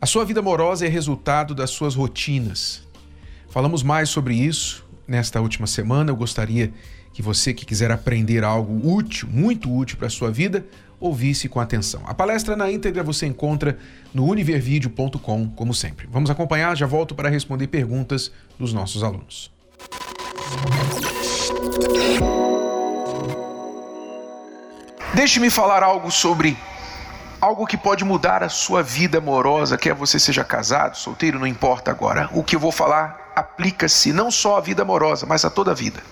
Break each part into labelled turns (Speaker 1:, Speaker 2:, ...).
Speaker 1: a sua vida amorosa é resultado das suas rotinas. Falamos mais sobre isso nesta última semana. Eu gostaria que você que quiser aprender algo útil, muito útil para a sua vida, ouvisse com atenção. A palestra na íntegra você encontra no univervideo.com, como sempre. Vamos acompanhar, já volto para responder perguntas dos nossos alunos. Deixe-me falar algo sobre algo que pode mudar a sua vida amorosa, quer você seja casado, solteiro, não importa agora. O que eu vou falar aplica-se não só à vida amorosa, mas a toda a vida.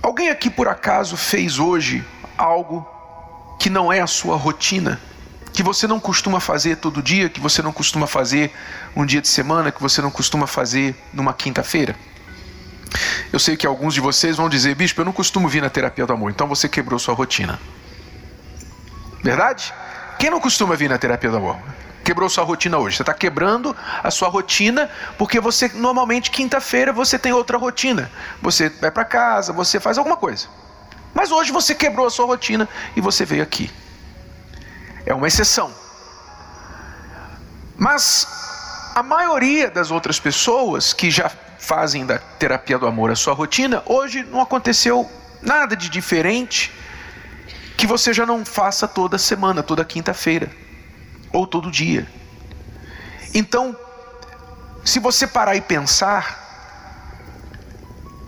Speaker 1: Alguém aqui por acaso fez hoje algo que não é a sua rotina, que você não costuma fazer todo dia, que você não costuma fazer um dia de semana, que você não costuma fazer numa quinta-feira? Eu sei que alguns de vocês vão dizer, bispo, eu não costumo vir na terapia do amor, então você quebrou sua rotina. Verdade? Quem não costuma vir na terapia do amor? Quebrou sua rotina hoje. Você está quebrando a sua rotina porque você normalmente quinta-feira você tem outra rotina. Você vai para casa, você faz alguma coisa. Mas hoje você quebrou a sua rotina e você veio aqui. É uma exceção. Mas a maioria das outras pessoas que já fazem da terapia do amor a sua rotina, hoje não aconteceu nada de diferente que você já não faça toda semana, toda quinta-feira, ou todo dia. Então, se você parar e pensar,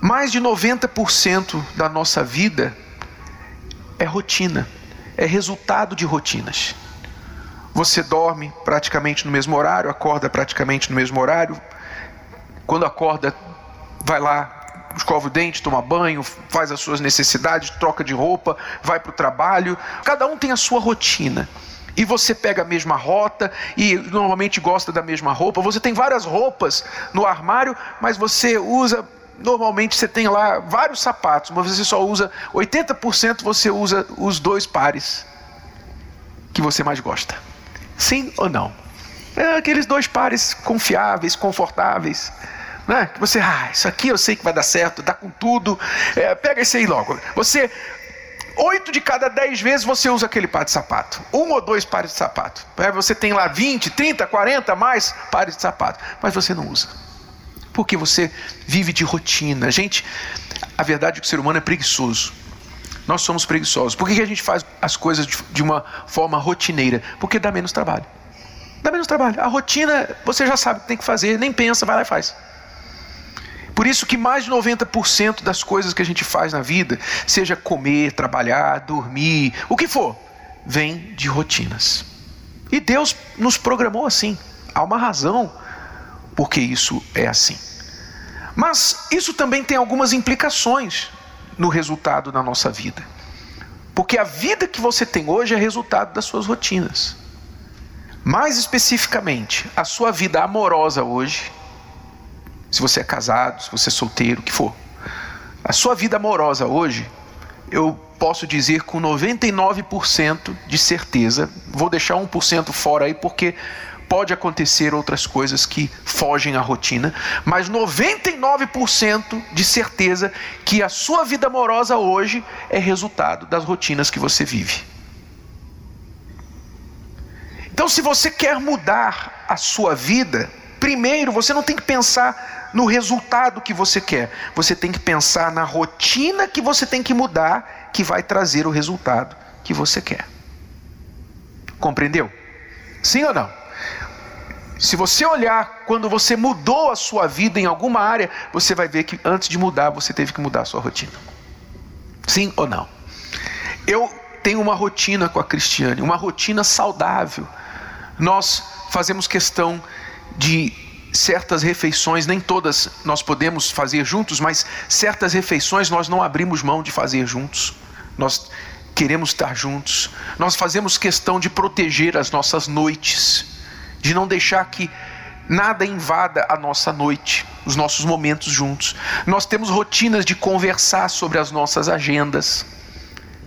Speaker 1: mais de 90% da nossa vida é rotina, é resultado de rotinas. Você dorme praticamente no mesmo horário, acorda praticamente no mesmo horário. Quando acorda, vai lá escova o dente, toma banho, faz as suas necessidades, troca de roupa, vai para o trabalho. Cada um tem a sua rotina. E você pega a mesma rota e normalmente gosta da mesma roupa. Você tem várias roupas no armário, mas você usa normalmente você tem lá vários sapatos, mas você só usa 80% você usa os dois pares que você mais gosta. Sim ou não? É aqueles dois pares confiáveis, confortáveis né? Que você, ah, isso aqui eu sei que vai dar certo, dá com tudo, é, pega esse aí logo. Você, oito de cada dez vezes você usa aquele par de sapato, um ou dois pares de sapato. Você tem lá 20, 30, 40 mais pares de sapato, mas você não usa. Porque você vive de rotina. Gente, a verdade é que o ser humano é preguiçoso. Nós somos preguiçosos. Por que a gente faz as coisas de uma forma rotineira? Porque dá menos trabalho. Dá menos trabalho. A rotina, você já sabe o que tem que fazer, nem pensa, vai lá e faz. Por isso que mais de 90% das coisas que a gente faz na vida, seja comer, trabalhar, dormir, o que for, vem de rotinas. E Deus nos programou assim. Há uma razão porque isso é assim. Mas isso também tem algumas implicações no resultado da nossa vida. Porque a vida que você tem hoje é resultado das suas rotinas. Mais especificamente, a sua vida amorosa hoje se você é casado, se você é solteiro, o que for. A sua vida amorosa hoje, eu posso dizer com 99% de certeza, vou deixar 1% fora aí porque pode acontecer outras coisas que fogem à rotina, mas 99% de certeza que a sua vida amorosa hoje é resultado das rotinas que você vive. Então, se você quer mudar a sua vida, primeiro você não tem que pensar no resultado que você quer. Você tem que pensar na rotina que você tem que mudar, que vai trazer o resultado que você quer. Compreendeu? Sim ou não? Se você olhar quando você mudou a sua vida em alguma área, você vai ver que antes de mudar, você teve que mudar a sua rotina. Sim ou não? Eu tenho uma rotina com a Cristiane, uma rotina saudável. Nós fazemos questão de certas refeições, nem todas nós podemos fazer juntos, mas certas refeições nós não abrimos mão de fazer juntos. Nós queremos estar juntos. Nós fazemos questão de proteger as nossas noites, de não deixar que nada invada a nossa noite, os nossos momentos juntos. Nós temos rotinas de conversar sobre as nossas agendas.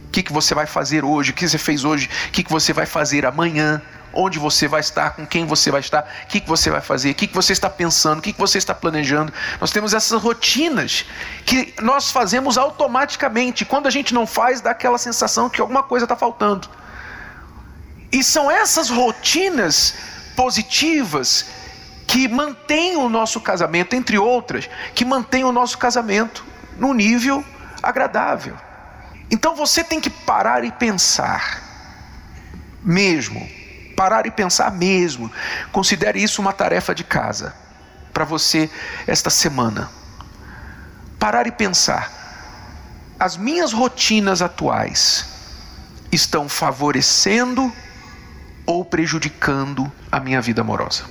Speaker 1: O que, que você vai fazer hoje? O que você fez hoje? O que, que você vai fazer amanhã? Onde você vai estar? Com quem você vai estar? O que, que você vai fazer? O que, que você está pensando? O que, que você está planejando? Nós temos essas rotinas que nós fazemos automaticamente. Quando a gente não faz, dá aquela sensação que alguma coisa está faltando. E são essas rotinas positivas que mantêm o nosso casamento, entre outras, que mantêm o nosso casamento num nível agradável. Então você tem que parar e pensar, mesmo, parar e pensar mesmo. Considere isso uma tarefa de casa para você esta semana. Parar e pensar. As minhas rotinas atuais estão favorecendo ou prejudicando a minha vida amorosa?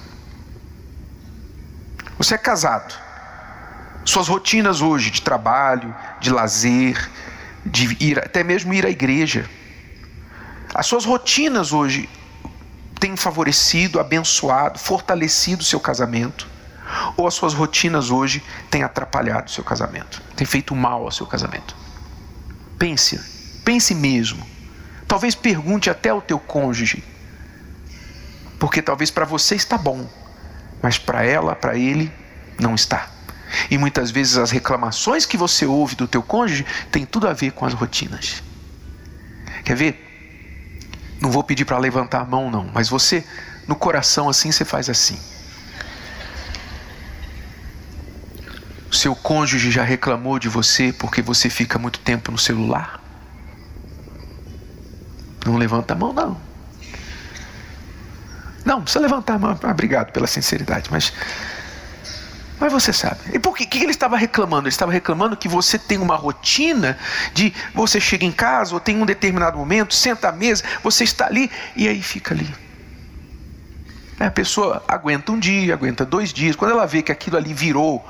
Speaker 1: Você é casado. Suas rotinas hoje de trabalho, de lazer, de ir até mesmo ir à igreja. As suas rotinas hoje têm favorecido, abençoado, fortalecido o seu casamento? Ou as suas rotinas hoje têm atrapalhado o seu casamento, têm feito mal ao seu casamento? Pense, pense mesmo. Talvez pergunte até ao teu cônjuge, porque talvez para você está bom, mas para ela, para ele, não está. E muitas vezes as reclamações que você ouve do teu cônjuge têm tudo a ver com as rotinas. Quer ver? Não vou pedir para levantar a mão não, mas você no coração assim você faz assim. O seu cônjuge já reclamou de você porque você fica muito tempo no celular? Não levanta a mão não. Não, precisa levantar a mão. Ah, obrigado pela sinceridade, mas mas você sabe. E por que, que ele estava reclamando? Ele estava reclamando que você tem uma rotina de você chega em casa ou tem um determinado momento, senta à mesa, você está ali e aí fica ali. A pessoa aguenta um dia, aguenta dois dias. Quando ela vê que aquilo ali virou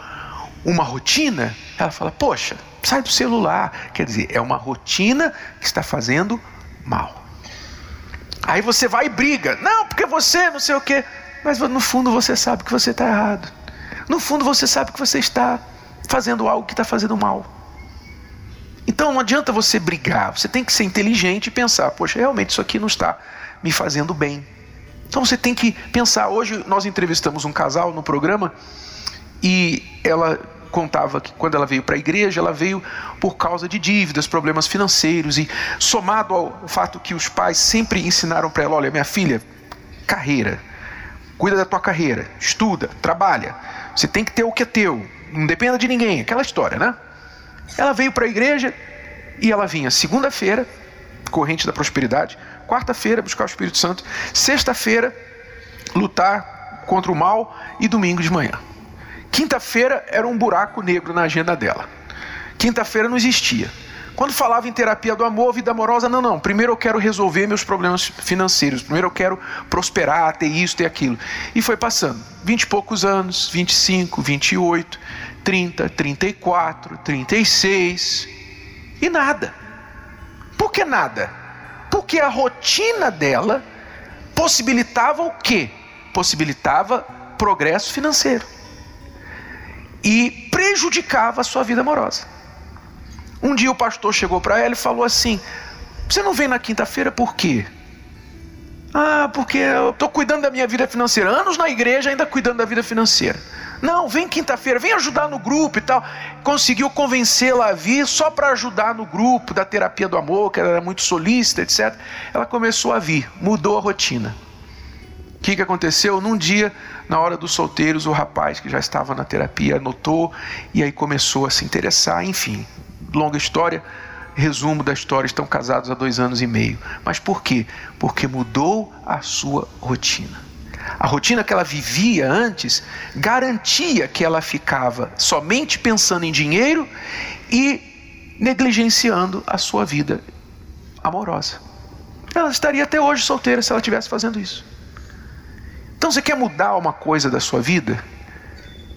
Speaker 1: uma rotina, ela fala: Poxa, sai do celular. Quer dizer, é uma rotina que está fazendo mal. Aí você vai e briga. Não, porque você não sei o quê. Mas no fundo você sabe que você está errado. No fundo você sabe que você está fazendo algo que está fazendo mal. Então não adianta você brigar, você tem que ser inteligente e pensar: poxa, realmente isso aqui não está me fazendo bem. Então você tem que pensar. Hoje nós entrevistamos um casal no programa e ela contava que quando ela veio para a igreja, ela veio por causa de dívidas, problemas financeiros e somado ao fato que os pais sempre ensinaram para ela: olha, minha filha, carreira, cuida da tua carreira, estuda, trabalha. Você tem que ter o que é teu, não dependa de ninguém, aquela história, né? Ela veio para a igreja e ela vinha segunda-feira, corrente da prosperidade, quarta-feira buscar o Espírito Santo, sexta-feira lutar contra o mal e domingo de manhã. Quinta-feira era um buraco negro na agenda dela. Quinta-feira não existia. Quando falava em terapia do amor, vida amorosa, não, não. Primeiro eu quero resolver meus problemas financeiros. Primeiro eu quero prosperar, ter isso, ter aquilo. E foi passando. Vinte e poucos anos, 25, 28, 30, 34, 36. E nada. Por que nada? Porque a rotina dela possibilitava o quê? Possibilitava progresso financeiro. E prejudicava a sua vida amorosa. Um dia o pastor chegou para ela e falou assim: Você não vem na quinta-feira por quê? Ah, porque eu estou cuidando da minha vida financeira. Anos na igreja ainda cuidando da vida financeira. Não, vem quinta-feira, vem ajudar no grupo e tal. Conseguiu convencê-la a vir só para ajudar no grupo da terapia do amor, que ela era muito solícita, etc. Ela começou a vir, mudou a rotina. O que, que aconteceu? Num dia, na hora dos solteiros, o rapaz que já estava na terapia anotou e aí começou a se interessar, enfim, longa história, resumo da história, estão casados há dois anos e meio. Mas por quê? Porque mudou a sua rotina. A rotina que ela vivia antes garantia que ela ficava somente pensando em dinheiro e negligenciando a sua vida amorosa. Ela estaria até hoje solteira se ela estivesse fazendo isso. Então você quer mudar uma coisa da sua vida?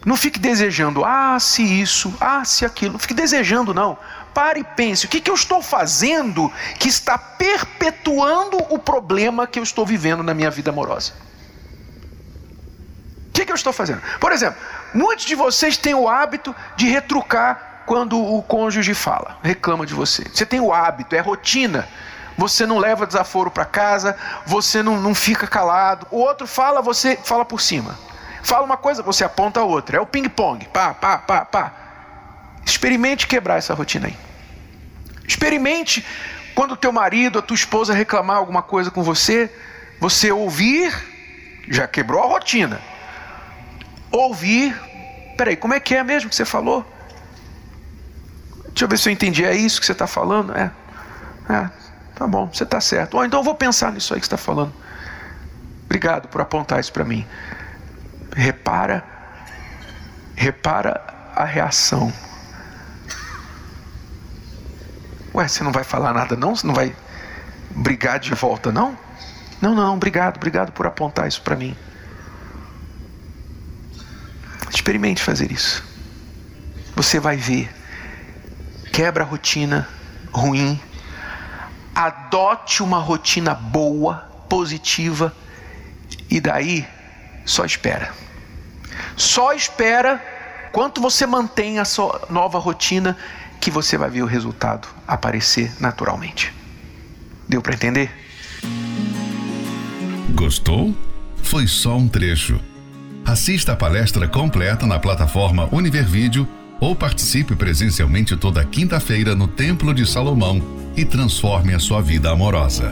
Speaker 1: Não fique desejando, ah, se isso, ah, se aquilo. Não fique desejando, não. Pare e pense: o que, que eu estou fazendo que está perpetuando o problema que eu estou vivendo na minha vida amorosa?
Speaker 2: O que, que eu estou fazendo? Por exemplo, muitos de vocês têm o hábito de retrucar quando o cônjuge fala, reclama de você. Você tem o hábito, é rotina. Você não leva desaforo para casa, você não, não fica calado. O outro fala, você fala por cima. Fala uma coisa, você aponta a outra. É o ping-pong. Pá, pá, pá, pá. Experimente quebrar essa rotina aí. Experimente quando o teu marido, a tua esposa reclamar alguma coisa com você, você ouvir, já quebrou a rotina. Ouvir, peraí, como é que é mesmo que você falou? Deixa eu ver se eu entendi. É isso que você está falando? É. É, tá bom, você está certo. Ou então eu vou pensar nisso aí que você está falando. Obrigado por apontar isso para mim. Repara, repara a reação. Ué, você não vai falar nada não? Você não vai brigar de volta não? Não, não, obrigado, obrigado por apontar isso para mim. Experimente fazer isso. Você vai ver. Quebra a rotina ruim. Adote uma rotina boa, positiva. E daí, só espera. Só espera quanto você mantém a sua nova rotina que você vai ver o resultado aparecer naturalmente. Deu para entender?
Speaker 3: Gostou? Foi só um trecho. Assista a palestra completa na plataforma Univervídeo ou participe presencialmente toda quinta-feira no Templo de Salomão e transforme a sua vida amorosa.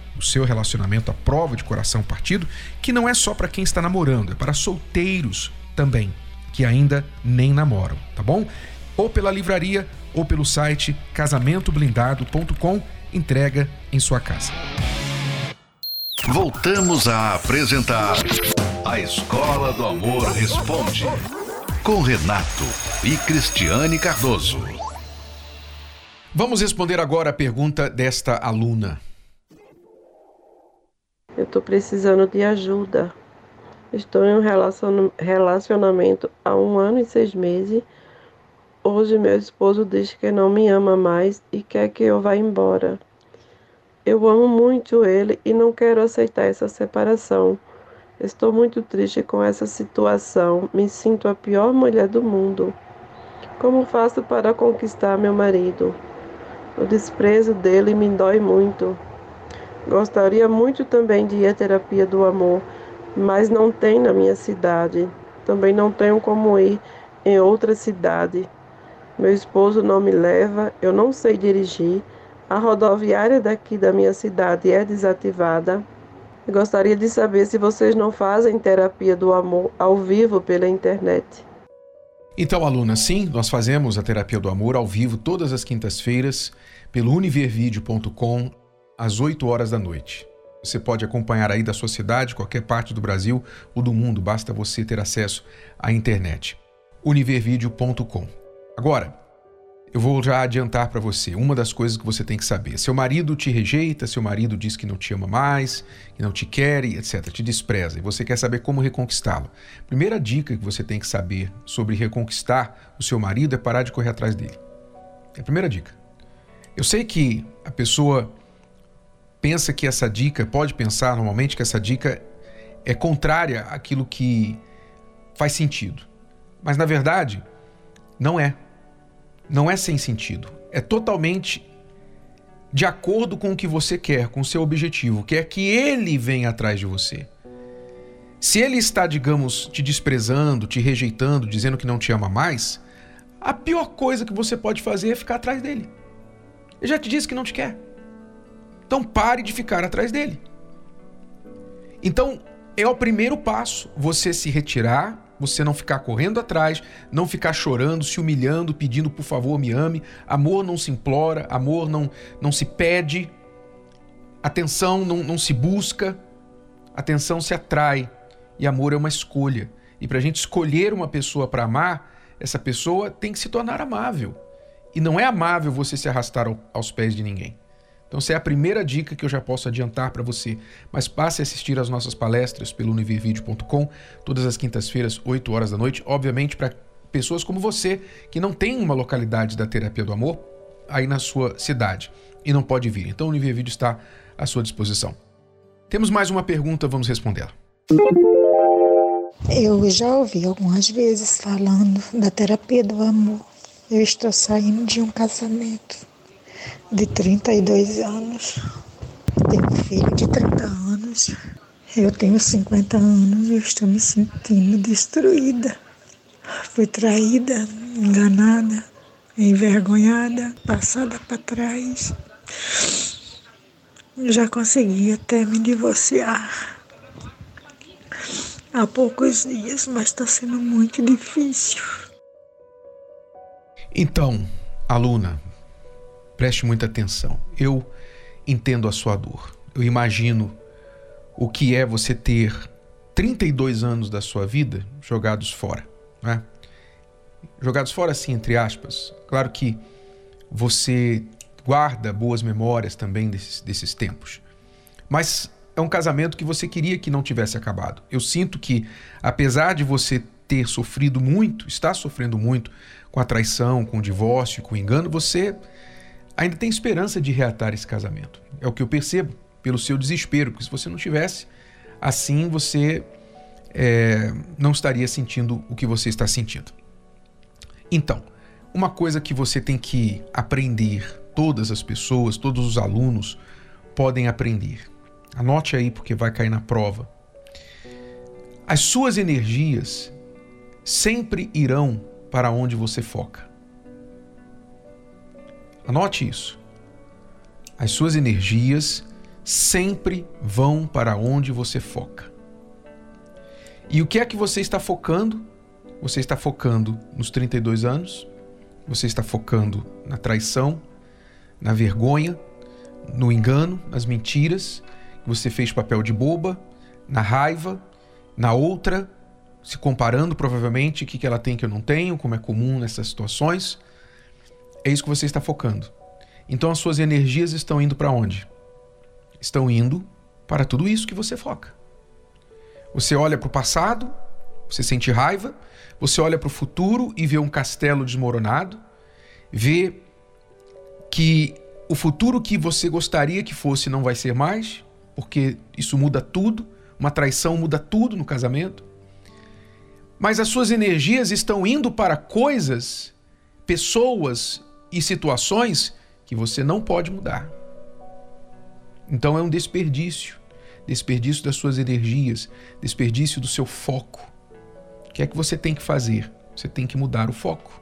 Speaker 1: o seu relacionamento à prova de coração partido, que não é só para quem está namorando, é para solteiros também, que ainda nem namoram, tá bom? ou pela livraria ou pelo site casamentoblindado.com, entrega em sua casa.
Speaker 3: Voltamos a apresentar A Escola do Amor Responde, com Renato e Cristiane Cardoso.
Speaker 1: Vamos responder agora a pergunta desta aluna.
Speaker 4: Eu estou precisando de ajuda. Estou em um relacionamento há um ano e seis meses Hoje meu esposo diz que não me ama mais e quer que eu vá embora. Eu amo muito ele e não quero aceitar essa separação. Estou muito triste com essa situação. Me sinto a pior mulher do mundo. Como faço para conquistar meu marido? O desprezo dele me dói muito. Gostaria muito também de ir à terapia do amor, mas não tem na minha cidade. Também não tenho como ir em outra cidade. Meu esposo não me leva, eu não sei dirigir. A rodoviária daqui da minha cidade é desativada. Gostaria de saber se vocês não fazem terapia do amor ao vivo pela internet.
Speaker 1: Então, aluna, sim, nós fazemos a terapia do amor ao vivo todas as quintas-feiras pelo univervideo.com às 8 horas da noite. Você pode acompanhar aí da sua cidade, qualquer parte do Brasil ou do mundo, basta você ter acesso à internet. univervideo.com Agora, eu vou já adiantar para você uma das coisas que você tem que saber. Seu marido te rejeita, seu marido diz que não te ama mais, que não te quer, etc., te despreza, e você quer saber como reconquistá-lo. Primeira dica que você tem que saber sobre reconquistar o seu marido é parar de correr atrás dele. É a primeira dica. Eu sei que a pessoa pensa que essa dica, pode pensar normalmente que essa dica é contrária àquilo que faz sentido. Mas na verdade, não é. Não é sem sentido. É totalmente de acordo com o que você quer, com o seu objetivo, quer que ele venha atrás de você. Se ele está, digamos, te desprezando, te rejeitando, dizendo que não te ama mais, a pior coisa que você pode fazer é ficar atrás dele. Ele já te disse que não te quer. Então pare de ficar atrás dele. Então é o primeiro passo, você se retirar, você não ficar correndo atrás, não ficar chorando, se humilhando, pedindo por favor me ame. Amor não se implora, amor não, não se pede, atenção não, não se busca, atenção se atrai e amor é uma escolha. E para a gente escolher uma pessoa para amar, essa pessoa tem que se tornar amável. E não é amável você se arrastar aos pés de ninguém. Então, essa é a primeira dica que eu já posso adiantar para você. Mas passe a assistir às nossas palestras pelo univervideo.com, todas as quintas-feiras, 8 horas da noite. Obviamente, para pessoas como você, que não tem uma localidade da terapia do amor aí na sua cidade e não pode vir. Então, o Univer está à sua disposição. Temos mais uma pergunta, vamos respondê-la.
Speaker 5: Eu já ouvi algumas vezes falando da terapia do amor. Eu estou saindo de um casamento de 32 anos. Tenho um filho de 30 anos. Eu tenho 50 anos e estou me sentindo destruída. Fui traída, enganada, envergonhada, passada para trás. Já consegui até me divorciar há poucos dias, mas está sendo muito difícil.
Speaker 1: Então, aluna, Preste muita atenção. Eu entendo a sua dor. Eu imagino o que é você ter 32 anos da sua vida jogados fora. Né? Jogados fora, assim, entre aspas. Claro que você guarda boas memórias também desses, desses tempos. Mas é um casamento que você queria que não tivesse acabado. Eu sinto que, apesar de você ter sofrido muito, está sofrendo muito com a traição, com o divórcio, com o engano, você ainda tem esperança de reatar esse casamento. É o que eu percebo pelo seu desespero, porque se você não tivesse, assim você é, não estaria sentindo o que você está sentindo. Então, uma coisa que você tem que aprender, todas as pessoas, todos os alunos podem aprender. Anote aí porque vai cair na prova. As suas energias sempre irão para onde você foca. Anote isso. As suas energias sempre vão para onde você foca. E o que é que você está focando? Você está focando nos 32 anos, você está focando na traição, na vergonha, no engano, nas mentiras, você fez papel de boba, na raiva, na outra, se comparando provavelmente o que ela tem que eu não tenho, como é comum nessas situações. É isso que você está focando. Então as suas energias estão indo para onde? Estão indo para tudo isso que você foca. Você olha para o passado, você sente raiva, você olha para o futuro e vê um castelo desmoronado, vê que o futuro que você gostaria que fosse não vai ser mais, porque isso muda tudo, uma traição muda tudo no casamento. Mas as suas energias estão indo para coisas, pessoas e situações que você não pode mudar. Então é um desperdício desperdício das suas energias, desperdício do seu foco. O que é que você tem que fazer? Você tem que mudar o foco.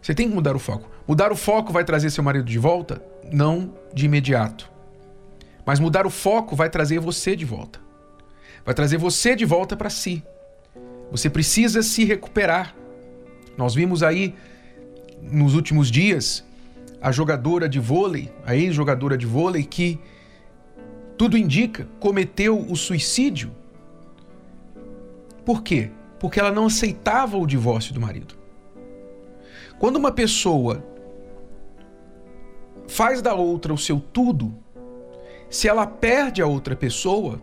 Speaker 1: Você tem que mudar o foco. Mudar o foco vai trazer seu marido de volta? Não de imediato. Mas mudar o foco vai trazer você de volta. Vai trazer você de volta para si. Você precisa se recuperar. Nós vimos aí nos últimos dias a jogadora de vôlei, a ex-jogadora de vôlei, que tudo indica cometeu o suicídio. Por quê? Porque ela não aceitava o divórcio do marido. Quando uma pessoa faz da outra o seu tudo, se ela perde a outra pessoa,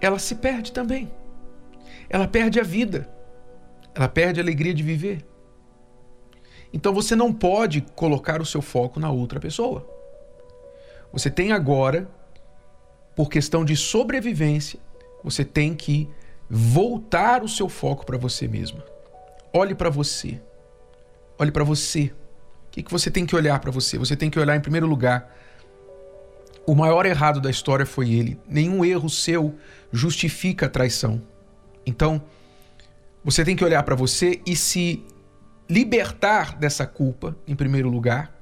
Speaker 1: ela se perde também. Ela perde a vida. Ela perde a alegria de viver. Então você não pode colocar o seu foco na outra pessoa. Você tem agora, por questão de sobrevivência, você tem que voltar o seu foco para você mesma. Olhe para você. Olhe para você. O que, que você tem que olhar para você? Você tem que olhar, em primeiro lugar, o maior errado da história foi ele. Nenhum erro seu justifica a traição. Então, você tem que olhar para você e se libertar dessa culpa, em primeiro lugar.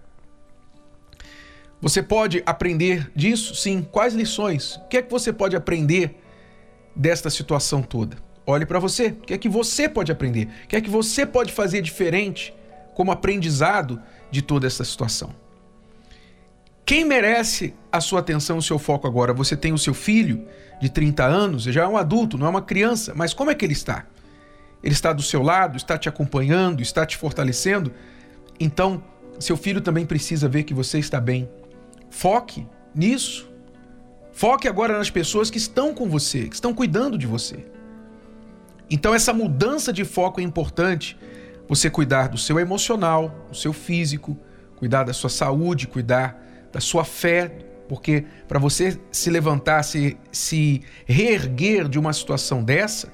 Speaker 1: Você pode aprender disso? Sim. Quais lições? O que é que você pode aprender desta situação toda? Olhe para você. O que é que você pode aprender? O que é que você pode fazer diferente como aprendizado de toda essa situação? Quem merece a sua atenção, o seu foco agora? Você tem o seu filho de 30 anos, já é um adulto, não é uma criança, mas como é que ele está? Ele está do seu lado, está te acompanhando, está te fortalecendo? Então, seu filho também precisa ver que você está bem. Foque nisso. Foque agora nas pessoas que estão com você, que estão cuidando de você. Então, essa mudança de foco é importante. Você cuidar do seu emocional, do seu físico, cuidar da sua saúde, cuidar da sua fé, porque para você se levantar, se, se reerguer de uma situação dessa,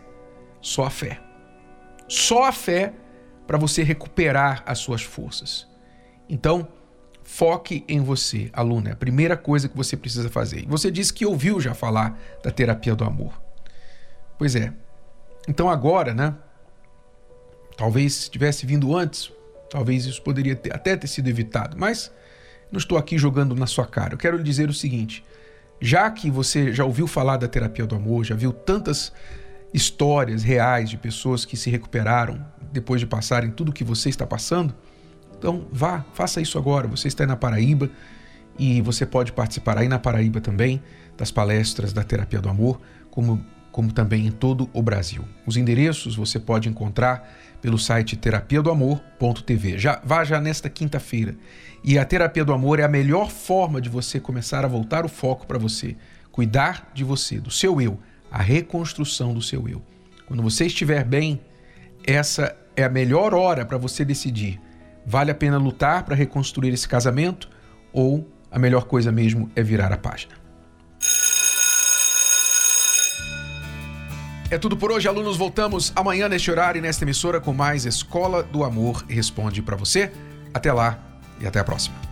Speaker 1: só a fé. Só a fé para você recuperar as suas forças. Então, foque em você, aluna. É a primeira coisa que você precisa fazer. Você disse que ouviu já falar da terapia do amor. Pois é, então agora, né? Talvez tivesse vindo antes, talvez isso poderia ter, até ter sido evitado, mas não estou aqui jogando na sua cara. Eu quero lhe dizer o seguinte: já que você já ouviu falar da terapia do amor, já viu tantas histórias reais de pessoas que se recuperaram depois de passarem tudo o que você está passando, então vá, faça isso agora. Você está aí na Paraíba e você pode participar aí na Paraíba também das palestras da terapia do amor, como como também em todo o Brasil. Os endereços você pode encontrar pelo site terapia do amor.tv. Já vá já nesta quinta-feira. E a terapia do amor é a melhor forma de você começar a voltar o foco para você, cuidar de você, do seu eu, a reconstrução do seu eu. Quando você estiver bem, essa é a melhor hora para você decidir. Vale a pena lutar para reconstruir esse casamento ou a melhor coisa mesmo é virar a página? É tudo por hoje, alunos. Voltamos amanhã neste horário e nesta emissora com mais Escola do Amor Responde para você. Até lá e até a próxima.